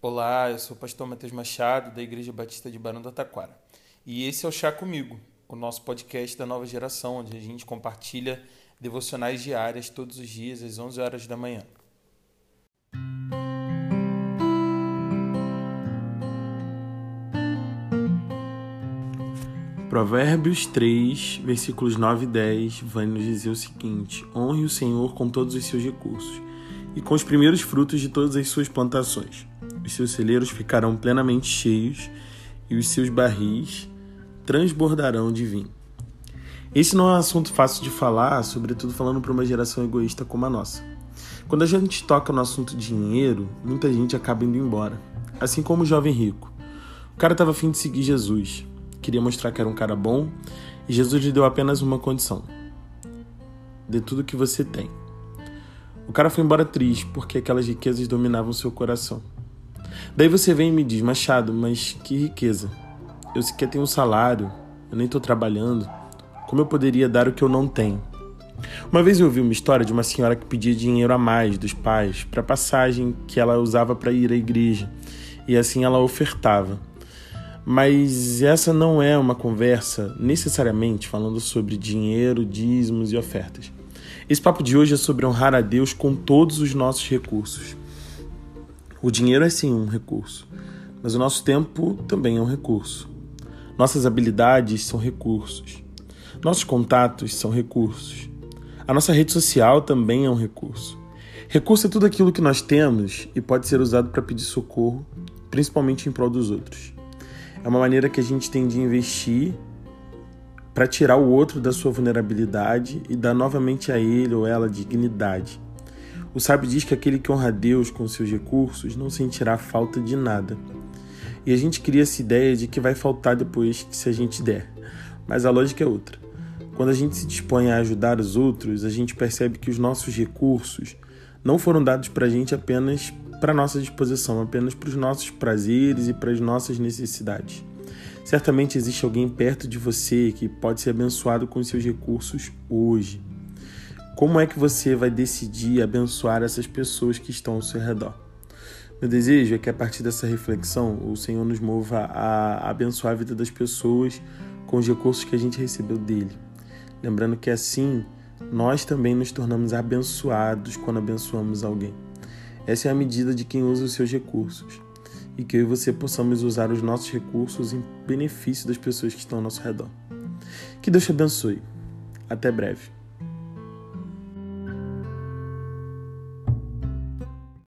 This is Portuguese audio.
Olá, eu sou o pastor Matheus Machado, da Igreja Batista de Barão do Taquara. E esse é o Chá Comigo, o nosso podcast da nova geração, onde a gente compartilha devocionais diárias todos os dias às 11 horas da manhã. Provérbios 3, versículos 9 e 10 vai nos dizer o seguinte: Honre o Senhor com todos os seus recursos e com os primeiros frutos de todas as suas plantações. Os seus celeiros ficarão plenamente cheios e os seus barris transbordarão de vinho. Esse não é um assunto fácil de falar, sobretudo falando para uma geração egoísta como a nossa. Quando a gente toca no assunto dinheiro, muita gente acaba indo embora, assim como o jovem rico. O cara estava afim de seguir Jesus, queria mostrar que era um cara bom e Jesus lhe deu apenas uma condição: dê tudo que você tem. O cara foi embora triste porque aquelas riquezas dominavam seu coração. Daí você vem e me diz, Machado, mas que riqueza. Eu sequer tenho um salário, eu nem estou trabalhando. Como eu poderia dar o que eu não tenho? Uma vez eu ouvi uma história de uma senhora que pedia dinheiro a mais dos pais para passagem que ela usava para ir à igreja, e assim ela ofertava. Mas essa não é uma conversa necessariamente falando sobre dinheiro, dízimos e ofertas. Esse papo de hoje é sobre honrar a Deus com todos os nossos recursos. O dinheiro é sim um recurso, mas o nosso tempo também é um recurso. Nossas habilidades são recursos. Nossos contatos são recursos. A nossa rede social também é um recurso. Recurso é tudo aquilo que nós temos e pode ser usado para pedir socorro, principalmente em prol dos outros. É uma maneira que a gente tem de investir para tirar o outro da sua vulnerabilidade e dar novamente a ele ou ela dignidade. O sábio diz que aquele que honra Deus com seus recursos não sentirá falta de nada. E a gente cria essa ideia de que vai faltar depois se a gente der. Mas a lógica é outra. Quando a gente se dispõe a ajudar os outros, a gente percebe que os nossos recursos não foram dados para a gente apenas para nossa disposição, apenas para os nossos prazeres e para as nossas necessidades. Certamente existe alguém perto de você que pode ser abençoado com seus recursos hoje. Como é que você vai decidir abençoar essas pessoas que estão ao seu redor? Meu desejo é que a partir dessa reflexão o Senhor nos mova a abençoar a vida das pessoas com os recursos que a gente recebeu dele. Lembrando que assim nós também nos tornamos abençoados quando abençoamos alguém. Essa é a medida de quem usa os seus recursos. E que eu e você possamos usar os nossos recursos em benefício das pessoas que estão ao nosso redor. Que Deus te abençoe. Até breve.